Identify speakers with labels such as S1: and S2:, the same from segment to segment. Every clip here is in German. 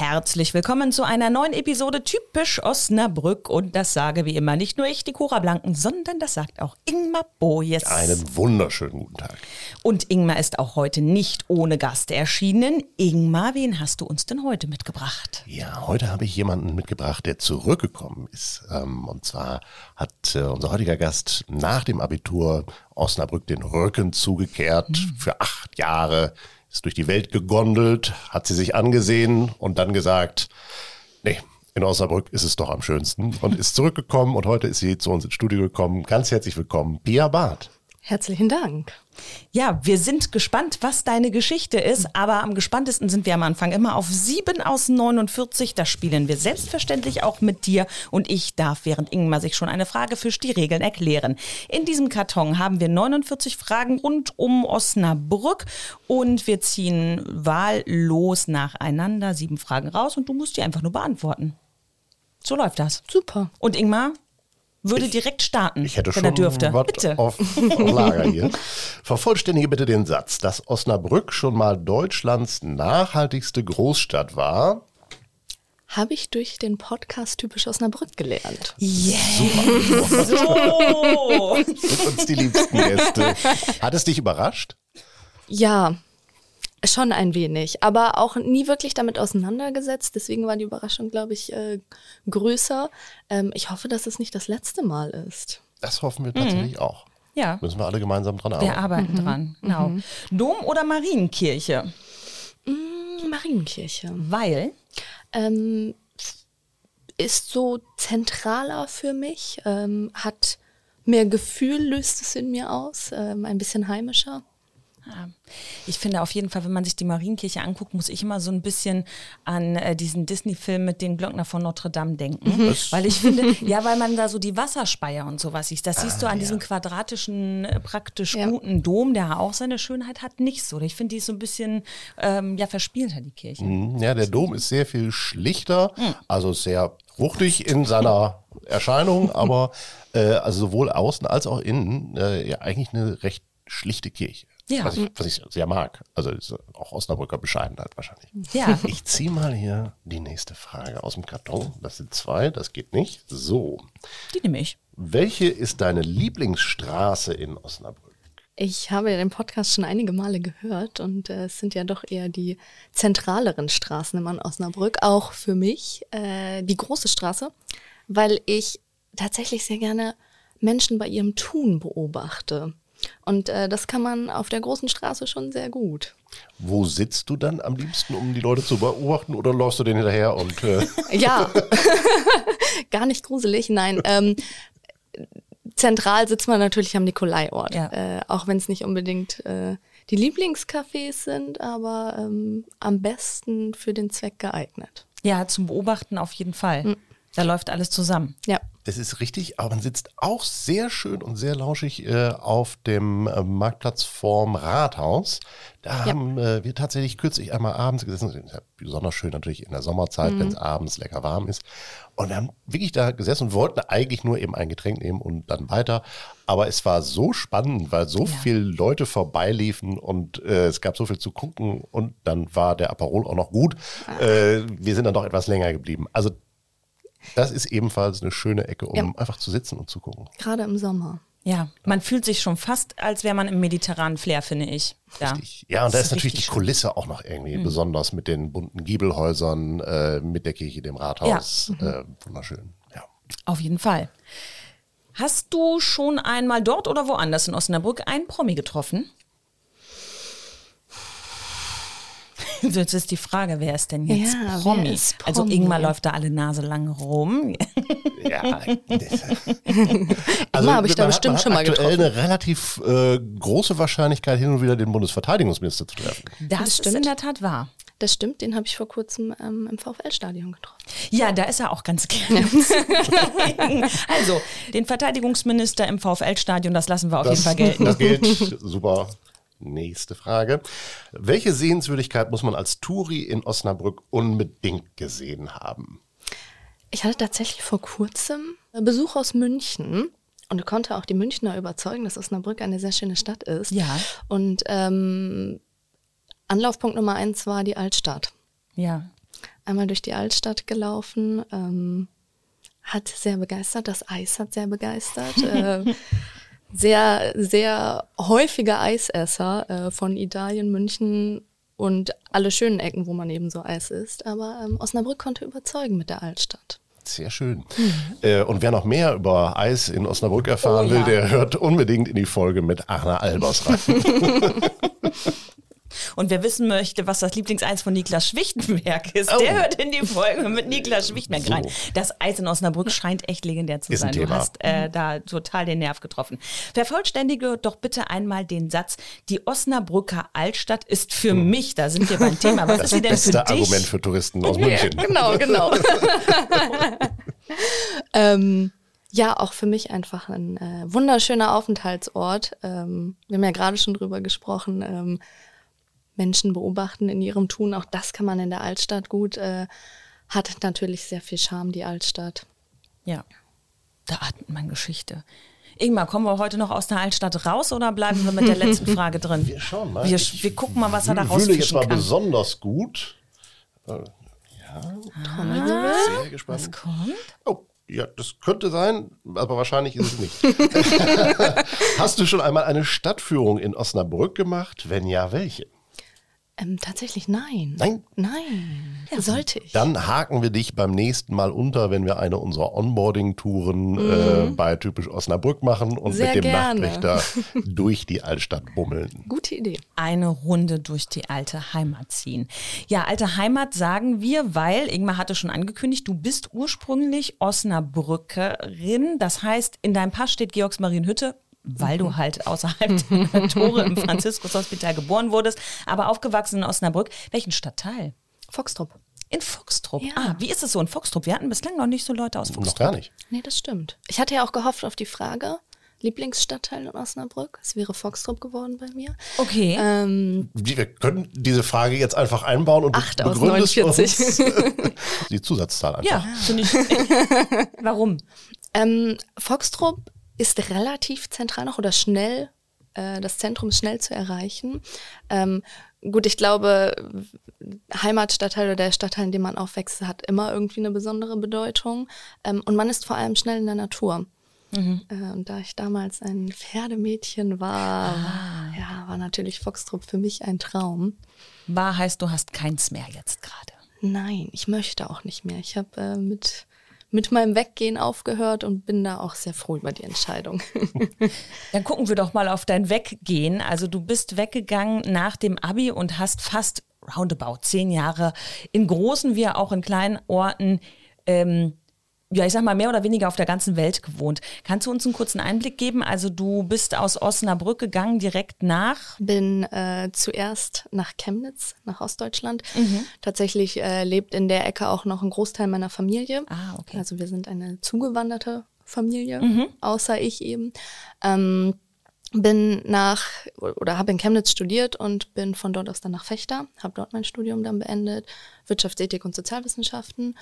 S1: Herzlich willkommen zu einer neuen Episode Typisch Osnabrück. Und das sage wie immer nicht nur ich, die Cora Blanken, sondern das sagt auch Ingmar Bojes.
S2: Einen wunderschönen guten Tag.
S1: Und Ingmar ist auch heute nicht ohne Gast erschienen. Ingmar, wen hast du uns denn heute mitgebracht?
S2: Ja, heute habe ich jemanden mitgebracht, der zurückgekommen ist. Ähm, und zwar hat äh, unser heutiger Gast nach dem Abitur Osnabrück den Rücken zugekehrt mhm. für acht Jahre ist durch die Welt gegondelt, hat sie sich angesehen und dann gesagt, nee, in Osnabrück ist es doch am schönsten und ist zurückgekommen und heute ist sie zu uns ins Studio gekommen. Ganz herzlich willkommen, Pia Barth.
S3: Herzlichen Dank.
S1: Ja, wir sind gespannt, was deine Geschichte ist, aber am gespanntesten sind wir am Anfang immer auf 7 aus 49. Da spielen wir selbstverständlich auch mit dir und ich darf, während Ingmar sich schon eine Frage fischt, die Regeln erklären. In diesem Karton haben wir 49 Fragen rund um Osnabrück und wir ziehen wahllos nacheinander sieben Fragen raus und du musst die einfach nur beantworten. So läuft das.
S3: Super.
S1: Und Ingmar, würde
S2: ich,
S1: direkt starten,
S2: ich hätte
S1: wenn
S2: schon
S1: er dürfte.
S2: Was
S1: Bitte.
S2: Auf, auf Lager hier. Vervollständige bitte den Satz, dass Osnabrück schon mal Deutschlands nachhaltigste Großstadt war.
S3: Habe ich durch den Podcast typisch Osnabrück gelernt.
S1: Yeah.
S2: Super.
S1: So.
S2: Sind uns die liebsten Gäste. Hat es dich überrascht?
S3: Ja, Schon ein wenig, aber auch nie wirklich damit auseinandergesetzt. Deswegen war die Überraschung, glaube ich, äh, größer. Ähm, ich hoffe, dass es nicht das letzte Mal ist.
S2: Das hoffen wir tatsächlich mhm. auch.
S1: Ja.
S2: Müssen wir alle gemeinsam dran arbeiten.
S1: Wir arbeiten mhm. dran, genau. Mhm. Dom oder Marienkirche?
S3: Mm, Marienkirche.
S1: Weil?
S3: Ähm, ist so zentraler für mich, ähm, hat mehr Gefühl, löst es in mir aus, ähm, ein bisschen heimischer.
S1: Ich finde auf jeden Fall, wenn man sich die Marienkirche anguckt, muss ich immer so ein bisschen an äh, diesen Disney-Film mit den Glockner von Notre Dame denken. Mhm. Weil ich finde, ja, weil man da so die Wasserspeier und sowas sieht. Das ah, siehst du an ja. diesem quadratischen, äh, praktisch ja. guten Dom, der auch seine Schönheit hat, nicht so. Ich finde, die ist so ein bisschen ähm, ja, verspielter, die Kirche.
S2: Mhm. Ja, der Dom ist sehr viel schlichter, mhm. also sehr wuchtig in seiner Erscheinung, aber äh, also sowohl außen als auch innen äh, ja eigentlich eine recht schlichte Kirche. Ja. Was, ich, was ich sehr mag. Also auch Osnabrücker Bescheidenheit wahrscheinlich.
S1: Ja.
S2: Ich ziehe mal hier die nächste Frage aus dem Karton. Das sind zwei, das geht nicht. So.
S1: Die nehme ich.
S2: Welche ist deine Lieblingsstraße in Osnabrück?
S3: Ich habe ja den Podcast schon einige Male gehört und äh, es sind ja doch eher die zentraleren Straßen in Osnabrück, auch für mich äh, die große Straße, weil ich tatsächlich sehr gerne Menschen bei ihrem Tun beobachte. Und äh, das kann man auf der großen Straße schon sehr gut.
S2: Wo sitzt du dann am liebsten, um die Leute zu beobachten oder läufst du denen hinterher und äh
S3: Ja, gar nicht gruselig, nein. Ähm, zentral sitzt man natürlich am Nikolaiort, ja. äh, auch wenn es nicht unbedingt äh, die Lieblingscafés sind, aber ähm, am besten für den Zweck geeignet.
S1: Ja, zum Beobachten auf jeden Fall. Mhm. Da läuft alles zusammen.
S3: Ja.
S2: Das ist richtig, aber man sitzt auch sehr schön und sehr lauschig äh, auf dem äh, Marktplatz vorm Rathaus. Da ja. haben äh, wir tatsächlich kürzlich einmal abends gesessen, ja besonders schön natürlich in der Sommerzeit, mhm. wenn es abends lecker warm ist. Und wir haben wirklich da gesessen und wollten eigentlich nur eben ein Getränk nehmen und dann weiter. Aber es war so spannend, weil so ja. viele Leute vorbeiliefen und äh, es gab so viel zu gucken und dann war der Aperol auch noch gut. Ah. Äh, wir sind dann doch etwas länger geblieben. Also das ist ebenfalls eine schöne Ecke, um ja. einfach zu sitzen und zu gucken.
S3: Gerade im Sommer.
S1: Ja, man fühlt sich schon fast, als wäre man im mediterranen Flair, finde ich.
S2: Ja, richtig. ja und da ist, ist natürlich die Kulisse schön. auch noch irgendwie mhm. besonders mit den bunten Giebelhäusern, äh, mit der Kirche, dem Rathaus. Ja. Mhm. Äh, wunderschön, ja.
S1: Auf jeden Fall. Hast du schon einmal dort oder woanders in Osnabrück einen Promi getroffen? Jetzt ist die Frage, wer ist denn jetzt ja, Promi? Ist Promi? Also Ingmar läuft da alle Nase lang rum.
S2: Ja,
S3: also habe ich da bestimmt hat, schon mal getroffen.
S2: eine relativ äh, große Wahrscheinlichkeit, hin und wieder den Bundesverteidigungsminister zu treffen.
S1: Das, das ist in der Tat wahr.
S3: Das stimmt, den habe ich vor kurzem ähm, im VfL-Stadion getroffen.
S1: Ja, da ist er auch ganz gerne. also, den Verteidigungsminister im VfL-Stadion, das lassen wir auf
S2: das,
S1: jeden Fall gelten.
S2: Das geht super. Nächste Frage. Welche Sehenswürdigkeit muss man als Touri in Osnabrück unbedingt gesehen haben?
S3: Ich hatte tatsächlich vor kurzem Besuch aus München und konnte auch die Münchner überzeugen, dass Osnabrück eine sehr schöne Stadt ist.
S1: Ja.
S3: Und ähm, Anlaufpunkt Nummer eins war die Altstadt.
S1: Ja.
S3: Einmal durch die Altstadt gelaufen, ähm, hat sehr begeistert, das Eis hat sehr begeistert. äh, sehr, sehr häufige Eisesser äh, von Italien, München und alle schönen Ecken, wo man eben so Eis isst. Aber ähm, Osnabrück konnte überzeugen mit der Altstadt.
S2: Sehr schön. Äh, und wer noch mehr über Eis in Osnabrück erfahren
S1: Oh
S2: will,
S1: ja.
S2: der hört unbedingt in die Folge mit Arna Albers rein.
S1: Und wer wissen möchte, was das Lieblingseis von Niklas Schwichtenberg ist,
S2: Oh.
S1: der hört in die Folge mit Niklas Schwichtenberg
S2: So.
S1: rein. Das Eis in Osnabrück scheint echt legendär zu
S2: Ist ein
S1: sein. Du hast äh, da total den Nerv getroffen. Vervollständige doch bitte einmal den Satz, die Osnabrücker Altstadt ist für mich, da sind wir beim Thema. Was ist sie denn für
S2: Hm. Beste
S1: dich?
S2: Argument für Touristen aus München.
S3: Genau, genau. ähm, ja, auch für mich einfach ein äh, wunderschöner Aufenthaltsort. Ähm, wir haben ja gerade schon drüber gesprochen. Ähm, Menschen beobachten in ihrem Tun, auch das kann man in der Altstadt gut. Äh, hat natürlich sehr viel Charme, die Altstadt.
S1: Ja, da atmet man Geschichte. Ingmar, kommen wir heute noch aus der Altstadt raus oder bleiben wir mit der letzten Frage drin?
S2: Wir schauen mal.
S1: Wir, wir gucken mal, was er da
S2: Fühle jetzt
S1: rausfischen
S2: mal
S1: kann.
S2: besonders gut. Äh, Ja, sehr gespannt.
S1: Was kommt?
S2: Oh, ja, das könnte sein, aber wahrscheinlich ist es nicht. Hast du schon einmal eine Stadtführung in Osnabrück gemacht? Wenn ja, welche?
S3: Ähm, tatsächlich nein.
S2: Nein?
S3: Nein. Sollte ich.
S2: Dann haken wir dich beim nächsten Mal unter, wenn wir eine unserer Onboarding-Touren äh, bei typisch Osnabrück machen und
S3: Mhm. Sehr
S2: mit dem
S3: gerne.
S2: Nachtwächter durch die Altstadt bummeln.
S3: Gute Idee.
S1: eine Runde durch die alte Heimat ziehen. Ja, alte Heimat sagen wir, weil Ingmar hatte schon angekündigt, du bist ursprünglich Osnabrückerin. Das heißt, in deinem Pass steht Georgsmarienhütte, weil du halt außerhalb der Tore im Franziskushospital geboren wurdest, aber aufgewachsen in Osnabrück. Welchen Stadtteil?
S3: Foxtrop.
S1: In Foxtrupp.
S3: Ja.
S1: Ah, wie ist es so in Foxtrupp? Wir hatten bislang noch nicht so Leute aus
S2: Noch
S1: Foxtrupp.
S2: gar nicht.
S3: Nee, das stimmt. Ich hatte ja auch gehofft auf die Frage. Lieblingsstadtteil in Osnabrück. Es wäre Foxtrop geworden bei mir.
S1: Okay.
S3: Ähm,
S2: Wir können diese Frage jetzt einfach einbauen und
S3: Acht
S2: du
S3: aus
S2: begründest
S3: 49.
S2: uns die Zusatzzahl einfach.
S1: ja, finde ich. Warum?
S3: ähm, Foxtrop ist relativ zentral noch oder schnell. Äh, das Zentrum ist schnell zu erreichen. Ähm, gut, ich glaube, Heimatstadtteil oder der Stadtteil, in dem man aufwächst, hat immer irgendwie eine besondere Bedeutung. Ähm, und man ist vor allem schnell in der Natur. Äh, und da ich damals ein Pferdemädchen war, ja, war natürlich Foxtrop für mich ein Traum.
S1: Wahr heißt, du hast keins mehr jetzt gerade.
S3: Nein, ich möchte auch nicht mehr. Ich habe äh, mit, mit meinem Weggehen aufgehört und bin da auch sehr froh über die Entscheidung.
S1: Dann gucken wir doch mal auf dein Weggehen. Also du bist weggegangen nach dem Abi und hast fast roundabout zehn Jahre in großen wie auch in kleinen Orten, ähm, ja, ich sag mal, mehr oder weniger auf der ganzen Welt gewohnt. Kannst du uns einen kurzen Einblick geben? Also du bist aus Osnabrück gegangen, direkt nach.
S3: bin äh, zuerst nach Chemnitz, nach Ostdeutschland.
S1: Mhm.
S3: Tatsächlich äh, lebt in der Ecke auch noch ein Großteil meiner Familie.
S1: Ah, okay.
S3: Also wir sind eine zugewanderte Familie,
S1: Mhm.
S3: außer ich eben. Ähm, bin nach oder habe in Chemnitz studiert und bin von dort aus dann nach Fechter, habe dort mein Studium dann beendet, Wirtschaftsethik und Sozialwissenschaften.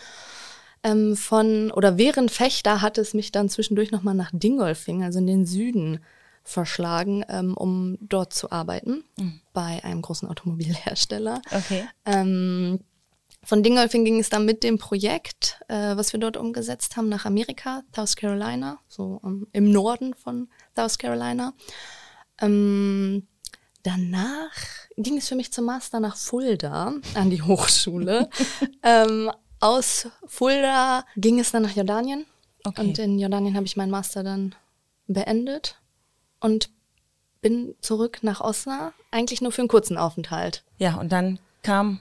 S3: Ähm, von oder während Fechter hat es mich dann zwischendurch nochmal nach Dingolfing, also in den Süden, verschlagen, ähm, um dort zu arbeiten bei einem großen Automobilhersteller.
S1: Okay.
S3: Ähm, von Dingolfing ging es dann mit dem Projekt, äh, was wir dort umgesetzt haben, nach Amerika, South Carolina, so ähm, im Norden von South Carolina. Ähm, danach ging es für mich zum Master nach Fulda an die Hochschule. ähm, aus Fulda ging es dann nach Jordanien.
S1: Okay.
S3: Und in Jordanien habe ich meinen Master dann beendet und bin zurück nach Osna, eigentlich nur für einen kurzen Aufenthalt.
S1: Ja, und dann kam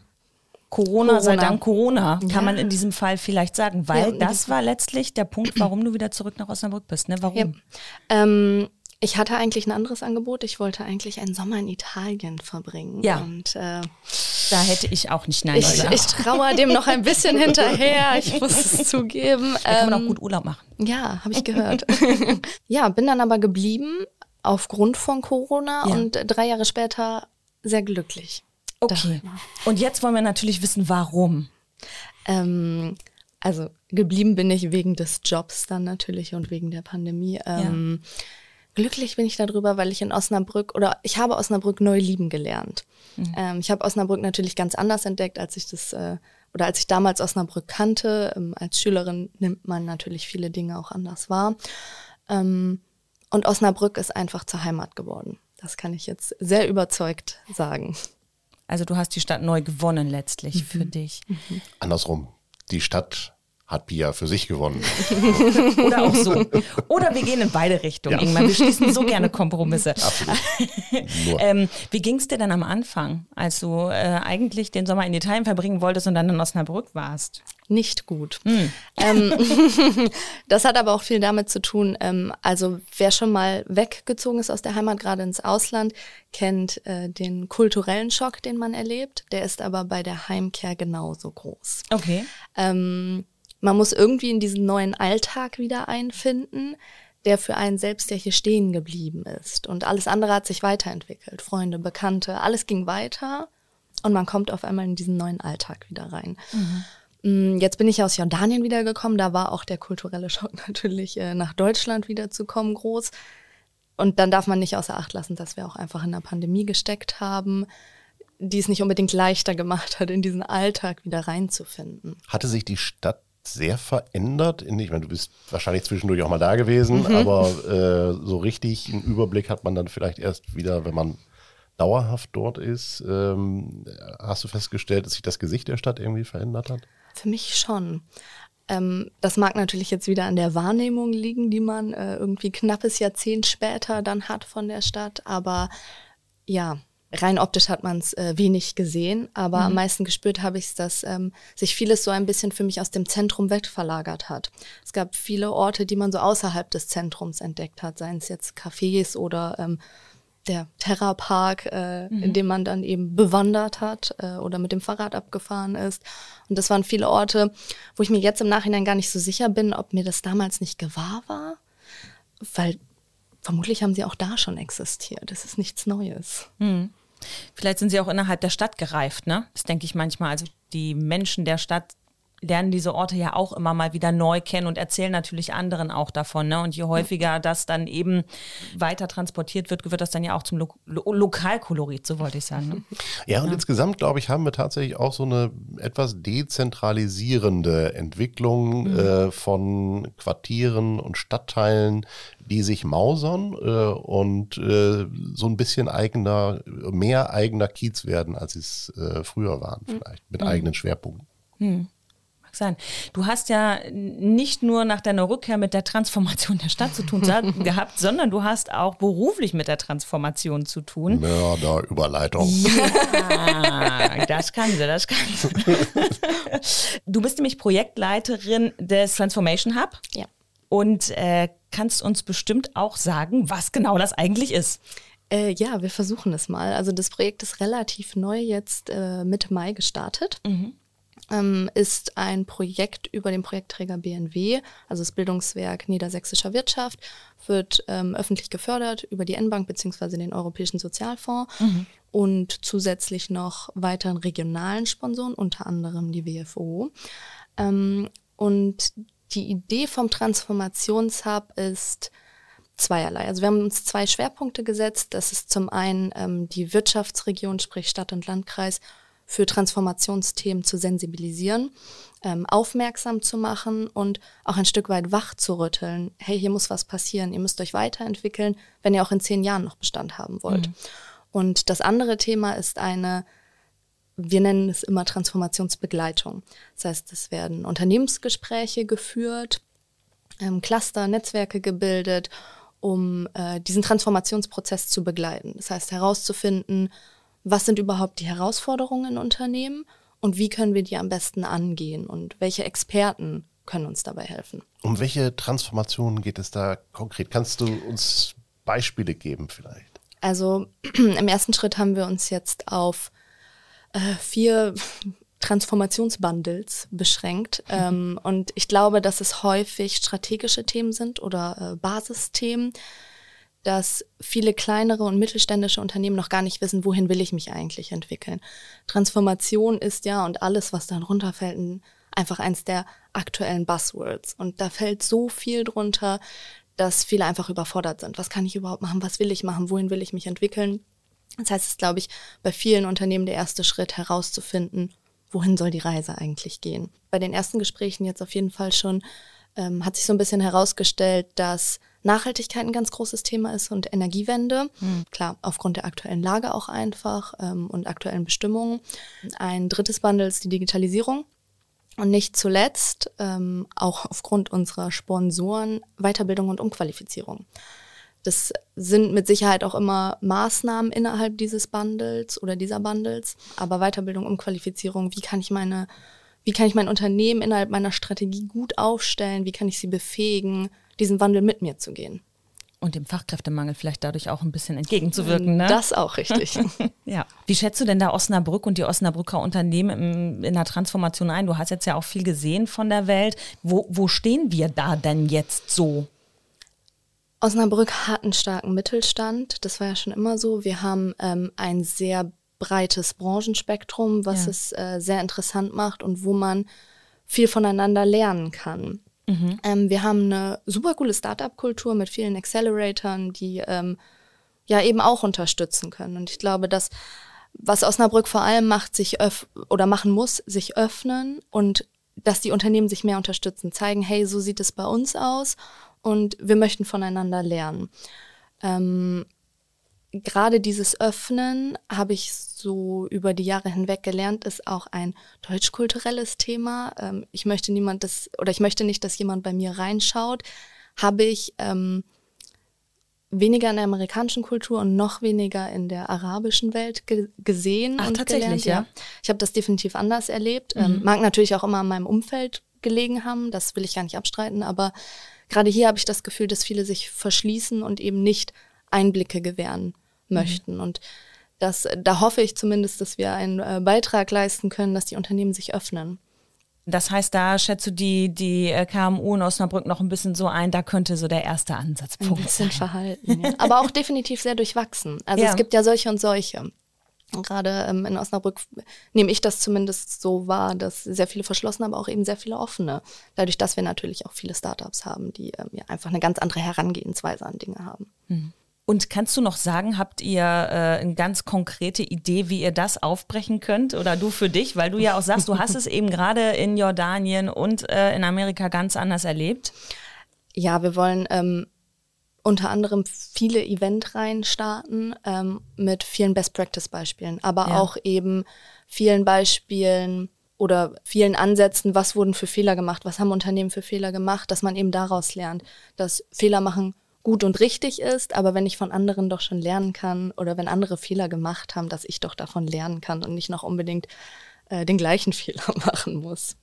S1: Corona, sei
S3: Corona.
S1: Dank Corona, kann
S3: Ja.
S1: man in diesem Fall vielleicht sagen, weil
S3: Ja,
S1: das war letztlich der Punkt, warum du wieder zurück nach Osnabrück bist. Ne? Warum?
S3: Ja. Ähm, ich hatte eigentlich ein anderes Angebot. Ich wollte eigentlich einen Sommer in Italien verbringen.
S1: Ja.
S3: Und äh,
S1: Da hätte ich auch nicht Nein
S3: ich,
S1: gesagt.
S3: ich trauere dem noch ein bisschen hinterher. Ich muss es zugeben.
S1: da kann man auch
S3: Ähm,
S1: gut Urlaub machen.
S3: Ja, habe ich gehört. ja, bin dann aber geblieben aufgrund von Corona
S1: Ja.
S3: und drei Jahre später sehr glücklich.
S1: Okay. Und jetzt wollen wir natürlich wissen, warum.
S3: Ähm, Also geblieben bin ich wegen des Jobs dann natürlich und wegen der Pandemie. Ähm, Glücklich bin ich darüber, weil ich in Osnabrück oder ich habe Osnabrück neu lieben gelernt. Mhm. Ähm, ich habe Osnabrück natürlich ganz anders entdeckt, als ich das äh, oder als ich damals Osnabrück kannte. Ähm, als Schülerin nimmt man natürlich viele Dinge auch anders wahr. Ähm, und Osnabrück ist einfach zur Heimat geworden. Das kann ich jetzt sehr überzeugt sagen.
S1: Also du hast die Stadt neu gewonnen letztlich mhm. für dich.
S2: Mhm. Andersrum, die Stadt hat Pia für sich gewonnen.
S1: Oder auch so. Oder wir gehen in beide Richtungen, ja. Ingmar. Wir schließen so gerne Kompromisse. Absolut. ähm, wie ging es dir denn am Anfang, als du äh, eigentlich den Sommer in Italien verbringen wolltest und dann in Osnabrück warst?
S3: Nicht gut. Hm. Ähm, das hat aber auch viel damit zu tun, ähm, also wer schon mal weggezogen ist aus der Heimat, gerade ins Ausland, kennt äh, den kulturellen Schock, den man erlebt. Der ist aber bei der Heimkehr genauso groß.
S1: Okay.
S3: Man muss irgendwie in diesen neuen Alltag wieder einfinden, der für einen selbst ja hier stehen geblieben ist. Und alles andere hat sich weiterentwickelt. Freunde, Bekannte, alles ging weiter und man kommt auf einmal in diesen neuen Alltag wieder rein. Mhm. Mm, jetzt bin ich aus Jordanien wiedergekommen, da war auch der kulturelle Schock natürlich äh, nach Deutschland wiederzukommen groß. Und dann darf man nicht außer Acht lassen, dass wir auch einfach in der Pandemie gesteckt haben, die es nicht unbedingt leichter gemacht hat, in diesen Alltag wieder reinzufinden.
S2: Hatte sich die Stadt sehr verändert. Ich meine, du bist wahrscheinlich zwischendurch auch mal da gewesen, mhm. aber äh, so richtig einen Überblick hat man dann vielleicht erst wieder, wenn man dauerhaft dort ist. Ähm, hast du festgestellt, dass sich das Gesicht der Stadt irgendwie verändert hat?
S3: Für mich schon. Ähm, das mag natürlich jetzt wieder an der Wahrnehmung liegen, die man äh, irgendwie knappes Jahrzehnt später dann hat von der Stadt, aber ja, rein optisch hat man es äh, wenig gesehen, aber mhm. am meisten gespürt habe ich es, dass ähm, sich vieles so ein bisschen für mich aus dem Zentrum wegverlagert hat. Es gab viele Orte, die man so außerhalb des Zentrums entdeckt hat, seien es jetzt Cafés oder ähm, der Terrapark, äh, mhm. in dem man dann eben bewandert hat äh, oder mit dem Fahrrad abgefahren ist. Und das waren viele Orte, wo ich mir jetzt im Nachhinein gar nicht so sicher bin, ob mir das damals nicht gewahr war, weil vermutlich haben sie auch da schon existiert. Das ist nichts Neues.
S1: Mhm. Vielleicht sind sie auch innerhalb der Stadt gereift, ne? Das denke ich manchmal. Also die Menschen der Stadt lernen diese Orte ja auch immer mal wieder neu kennen und erzählen natürlich anderen auch davon. Ne? Und je häufiger das dann eben weiter transportiert wird, wird das dann ja auch zum Lo Lo Lokalkolorit, so wollte ich sagen. Ne?
S2: Ja, und ja. insgesamt, glaube ich, haben wir tatsächlich auch so eine etwas dezentralisierende Entwicklung mhm. äh, von Quartieren und Stadtteilen, die sich mausern äh, und äh, so ein bisschen eigener, mehr eigener Kiez werden, als sie es äh, früher waren, mhm. vielleicht, mit mhm. eigenen Schwerpunkten.
S1: Mhm sein. Du hast ja nicht nur nach deiner Rückkehr mit der Transformation der Stadt zu tun gehabt, sondern du hast auch beruflich mit der Transformation zu tun.
S2: Mörderüberleitung.
S1: Ja, das kann sie, das kann sie. Du bist nämlich Projektleiterin des Transformation Hub.
S3: Ja.
S1: Und äh, kannst uns bestimmt auch sagen, was genau das eigentlich ist.
S3: Äh, ja, wir versuchen es mal. Also das Projekt ist relativ neu jetzt äh, Mitte Mai gestartet. Mhm ähm, ist ein Projekt über den Projektträger BNW, also das Bildungswerk Niedersächsischer Wirtschaft, wird ähm, öffentlich gefördert über die N-Bank bzw. den Europäischen Sozialfonds mhm. und zusätzlich noch weiteren regionalen Sponsoren, unter anderem die WFO. Ähm, und die Idee vom Transformationshub ist, zweierlei. Also wir haben uns zwei Schwerpunkte gesetzt. Das ist zum einen ähm, die Wirtschaftsregion, sprich Stadt und Landkreis für Transformationsthemen zu sensibilisieren, ähm, aufmerksam zu machen und auch ein Stück weit wach zu rütteln. Hey, hier muss was passieren, ihr müsst euch weiterentwickeln, wenn ihr auch in zehn Jahren noch Bestand haben wollt. Mhm. Und das andere Thema ist eine, wir nennen es immer Transformationsbegleitung. Das heißt, es werden Unternehmensgespräche geführt, ähm, Cluster, Netzwerke gebildet, um äh, diesen Transformationsprozess zu begleiten. Das heißt, herauszufinden, was sind überhaupt die Herausforderungen in Unternehmen und wie können wir die am besten angehen und welche Experten können uns dabei helfen.
S2: Um welche Transformationen geht es da konkret? Kannst du uns Beispiele geben vielleicht?
S3: Also im ersten Schritt haben wir uns jetzt auf äh, vier Transformationsbundles beschränkt. Mhm. Ähm, und ich glaube, dass es häufig strategische Themen sind oder äh, Basisthemen, dass viele kleinere und mittelständische Unternehmen noch gar nicht wissen, wohin will ich mich eigentlich entwickeln. Transformation ist ja und alles, was dann runterfällt, ein einfach eins der aktuellen Buzzwords. Und da fällt so viel drunter, dass viele einfach überfordert sind. Was kann ich überhaupt machen? Was will ich machen? Wohin will ich mich entwickeln? Das heißt, es ist, glaube ich, bei vielen Unternehmen der erste Schritt herauszufinden, wohin soll die Reise eigentlich gehen. Bei den ersten Gesprächen jetzt auf jeden Fall schon ähm, hat sich so ein bisschen herausgestellt, dass Nachhaltigkeit ein ganz großes Thema ist und Energiewende. Mhm. Klar, aufgrund der aktuellen Lage auch einfach ähm, und aktuellen Bestimmungen. Ein drittes Bundle ist die Digitalisierung. Und nicht zuletzt, ähm, auch aufgrund unserer Sponsoren, Weiterbildung und Umqualifizierung. Das sind mit Sicherheit auch immer Maßnahmen innerhalb dieses Bundles oder dieser Bundles. Aber Weiterbildung, Umqualifizierung, wie kann ich meine, wie kann ich mein Unternehmen innerhalb meiner Strategie gut aufstellen? Wie kann ich sie befähigen, diesen Wandel mit mir zu gehen?
S1: Und dem Fachkräftemangel vielleicht dadurch auch ein bisschen entgegenzuwirken. Ne?
S3: Das auch richtig.
S1: ja. Wie schätzt du denn da Osnabrück und die Osnabrücker Unternehmen in der Transformation ein? Du hast jetzt ja auch viel gesehen von der Welt. Wo, wo stehen wir da denn jetzt so?
S3: Osnabrück hat einen starken Mittelstand. Das war ja schon immer so. Wir haben ähm, ein sehr breites Branchenspektrum, was ja. es äh, sehr interessant macht und wo man viel voneinander lernen kann. Mhm. Ähm, wir haben eine super coole Startup-Kultur mit vielen Acceleratoren, die ähm, ja eben auch unterstützen können. Und ich glaube, dass was Osnabrück vor allem macht, sich öff oder machen muss, sich öffnen und dass die Unternehmen sich mehr unterstützen, zeigen, hey, so sieht es bei uns aus und wir möchten voneinander lernen. Ähm, gerade dieses Öffnen habe ich so über die Jahre hinweg gelernt, ist auch ein deutschkulturelles Thema. Ähm, ich möchte niemand das, oder ich möchte nicht, dass jemand bei mir reinschaut. Habe ich ähm, weniger in der amerikanischen Kultur und noch weniger in der arabischen Welt ge gesehen
S1: Ach,
S3: und
S1: tatsächlich,
S3: gelernt. Ja. Ich habe das definitiv anders erlebt. Ähm, mhm. Ähm, mag natürlich auch immer in meinem Umfeld gelegen haben, das will ich gar nicht abstreiten, aber gerade hier habe ich das Gefühl, dass viele sich verschließen und eben nicht Einblicke gewähren möchten. Mhm. Und das, da hoffe ich zumindest, dass wir einen äh, Beitrag leisten können, dass die Unternehmen sich öffnen.
S1: Das heißt, da schätzt du die, die äh, KMU in Osnabrück noch ein bisschen so ein, da könnte so der erste Ansatzpunkt
S3: ein bisschen
S1: sein.
S3: verhalten, ja. aber auch definitiv sehr durchwachsen. Also ja. es gibt ja solche und solche. Gerade ähm, in Osnabrück nehme ich das zumindest so wahr, dass sehr viele verschlossen, aber auch eben sehr viele offene. Dadurch, dass wir natürlich auch viele Startups haben, die ähm, ja einfach eine ganz andere Herangehensweise an Dinge haben.
S1: Mhm. Und kannst du noch sagen, habt ihr äh, eine ganz konkrete Idee, wie ihr das aufbrechen könnt? Oder du für dich, weil du ja auch sagst, du hast es eben gerade in Jordanien und äh, in Amerika ganz anders erlebt.
S3: Ja, wir wollen ähm, unter anderem viele Eventreihen starten ähm, mit vielen Best-Practice-Beispielen, aber ja. auch eben vielen Beispielen oder vielen Ansätzen, was wurden für Fehler gemacht, was haben Unternehmen für Fehler gemacht, dass man eben daraus lernt, dass Fehler machen gut und richtig ist, aber wenn ich von anderen doch schon lernen kann oder wenn andere Fehler gemacht haben, dass ich doch davon lernen kann und nicht noch unbedingt äh, den gleichen Fehler machen muss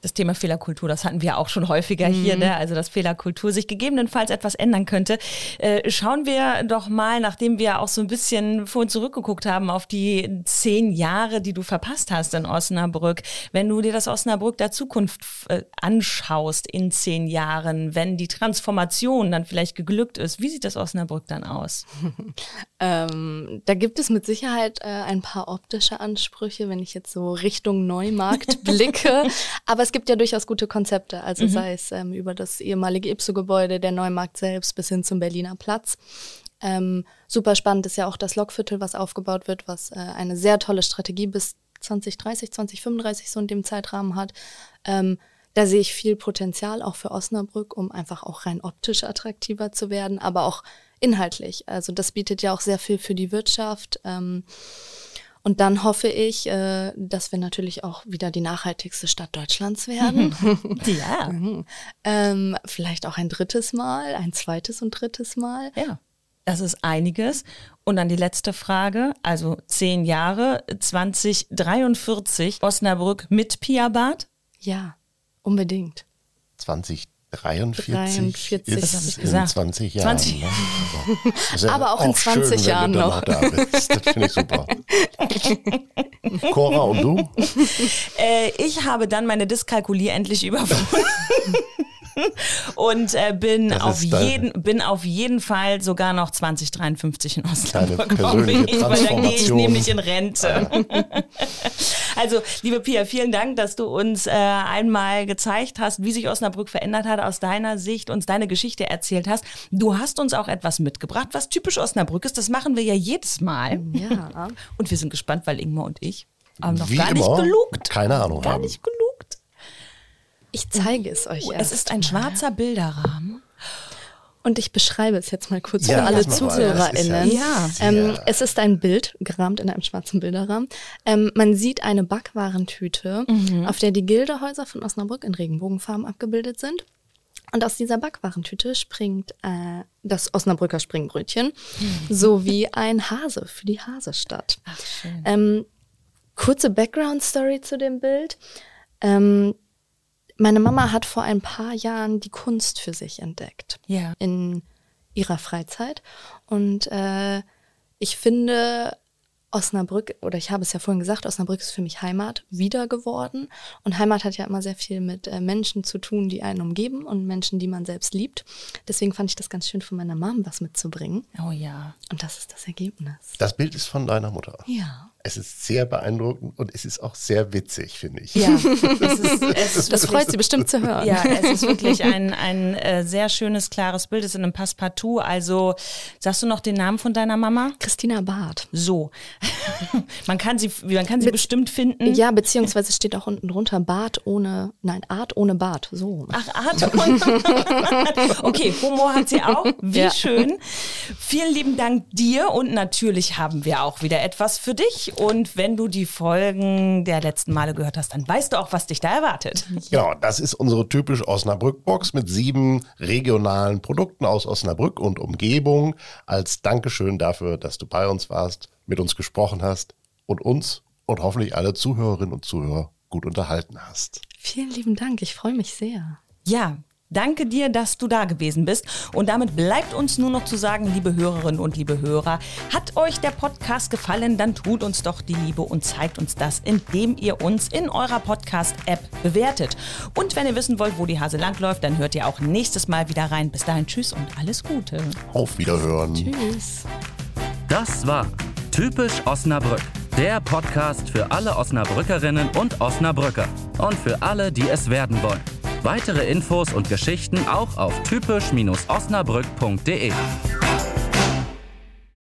S1: das Thema Fehlerkultur, das hatten wir auch schon häufiger mhm. hier, ne? also dass Fehlerkultur sich gegebenenfalls etwas ändern könnte. Äh, schauen wir doch mal, nachdem wir auch so ein bisschen vorhin zurückgeguckt haben auf die zehn Jahre, die du verpasst hast in Osnabrück. Wenn du dir das Osnabrück der Zukunft äh, anschaust in zehn Jahren, wenn die Transformation dann vielleicht geglückt ist, wie sieht das Osnabrück dann aus?
S3: ähm, da gibt es mit Sicherheit äh, ein paar optische Ansprüche, wenn ich jetzt so Richtung Neumarkt blicke. Aber es gibt ja durchaus gute Konzepte, also mhm. sei es ähm, über das ehemalige Ipso-Gebäude, der Neumarkt selbst bis hin zum Berliner Platz. Ähm, super spannend ist ja auch das Lokviertel, was aufgebaut wird, was äh, eine sehr tolle Strategie bis 2030, 2035 so in dem Zeitrahmen hat. Ähm, da sehe ich viel Potenzial auch für Osnabrück, um einfach auch rein optisch attraktiver zu werden, aber auch inhaltlich. Also das bietet ja auch sehr viel für die Wirtschaft. Ähm, und dann hoffe ich, äh, dass wir natürlich auch wieder die nachhaltigste Stadt Deutschlands werden.
S1: ja.
S3: ähm, vielleicht auch ein drittes Mal, ein zweites und drittes Mal.
S1: Ja. Das ist einiges. Und dann die letzte Frage, also zehn Jahre, 2043, Osnabrück mit Pia Bad?
S3: Ja, unbedingt.
S2: 2043. 43,
S3: 43
S2: ist in 20 Jahren. 20. Ne?
S3: Also, Aber auch, auch in 20 schön, Jahren noch. noch da
S2: bist. Das finde ich super. Cora und du?
S1: Äh, ich habe dann meine Dyskalkulie endlich überwunden. und äh, bin,
S2: Das
S1: auf jeden, bin auf jeden Fall sogar noch 2053 in Osnabrück.
S2: persönliche
S1: Weil dann gehe ich
S2: Transformation.
S1: nämlich in Rente. also, liebe Pia, vielen Dank, dass du uns äh, einmal gezeigt hast, wie sich Osnabrück verändert hat, aus deiner Sicht uns deine Geschichte erzählt hast. Du hast uns auch etwas mitgebracht, was typisch Osnabrück ist. Das machen wir ja jedes Mal.
S3: Ja.
S1: Und wir sind gespannt, weil Ingmar und ich haben noch
S2: Wie
S1: gar
S2: immer,
S1: nicht gelugt.
S2: keine Ahnung
S1: Gar
S2: haben.
S1: nicht gelugt.
S3: Ich zeige es euch
S1: Oh,
S3: erst.
S1: es ist ein schwarzer Bilderrahmen.
S3: Und ich beschreibe es jetzt mal kurz
S2: Ja,
S3: für alle. ZuhörerInnen.
S1: Ja.
S2: sehr-
S3: Ähm, es ist ein Bild, gerahmt in einem schwarzen Bilderrahmen. Ähm, man sieht eine Backwarentüte, auf der die Gildehäuser von Osnabrück in Regenbogenfarben abgebildet sind. Und aus dieser Backwarentüte springt äh, das Osnabrücker Springbrötchen sowie ein Hase für die Hasestadt.
S1: Ach, schön.
S3: Ähm, kurze Background-Story zu dem Bild. Ähm, meine Mama hat vor ein paar Jahren die Kunst für sich entdeckt
S1: Ja.
S3: in ihrer Freizeit. Und äh, ich finde, Osnabrück, oder ich habe es ja vorhin gesagt, Osnabrück ist für mich Heimat wieder geworden. Und Heimat hat ja immer sehr viel mit äh, Menschen zu tun, die einen umgeben und Menschen, die man selbst liebt. Deswegen fand ich das ganz schön von meiner Mom was mitzubringen.
S1: Oh ja.
S3: Und das ist das Ergebnis.
S2: Das Bild ist von deiner Mutter.
S3: Ja.
S2: Es ist sehr beeindruckend und es ist auch sehr witzig, finde ich.
S1: Ja, es ist, es
S3: Das freut sie bestimmt zu hören.
S1: Ja, es ist wirklich ein, ein äh, sehr schönes, klares Bild. Es ist in einem Passepartout. Also, sagst du noch den Namen von deiner Mama?
S3: Christina Barth.
S1: So. man kann sie, man kann sie
S3: Be-
S1: bestimmt finden.
S3: Ja, beziehungsweise steht auch unten drunter Bart ohne, nein, Art ohne Bart. So.
S1: Ach, Art und Okay, Humor hat sie auch. Wie
S3: Ja.
S1: schön. Vielen lieben Dank dir und natürlich haben wir auch wieder etwas für dich. Und wenn du die Folgen der letzten Male gehört hast, dann weißt du auch, was dich da erwartet.
S2: Genau, das ist unsere typisch Osnabrück-Box mit sieben regionalen Produkten aus Osnabrück und Umgebung. Als Dankeschön dafür, dass du bei uns warst, mit uns gesprochen hast und uns und hoffentlich alle Zuhörerinnen und Zuhörer gut unterhalten hast.
S3: Vielen lieben Dank. Ich freue mich sehr.
S1: Ja, danke dir, dass du da gewesen bist. Und damit bleibt uns nur noch zu sagen, liebe Hörerinnen und liebe Hörer, hat euch der Podcast gefallen, dann tut uns doch die Liebe und zeigt uns das, indem ihr uns in eurer Podcast-App bewertet. Und wenn ihr wissen wollt, wo die Hase langläuft, dann hört ihr auch nächstes Mal wieder rein. Bis dahin, tschüss und alles Gute.
S2: Auf Wiederhören.
S3: Tschüss.
S4: Das war Typisch Osnabrück, der Podcast für alle Osnabrückerinnen und Osnabrücker und für alle, die es werden wollen. Weitere Infos und Geschichten auch auf typisch-osnabrück.de.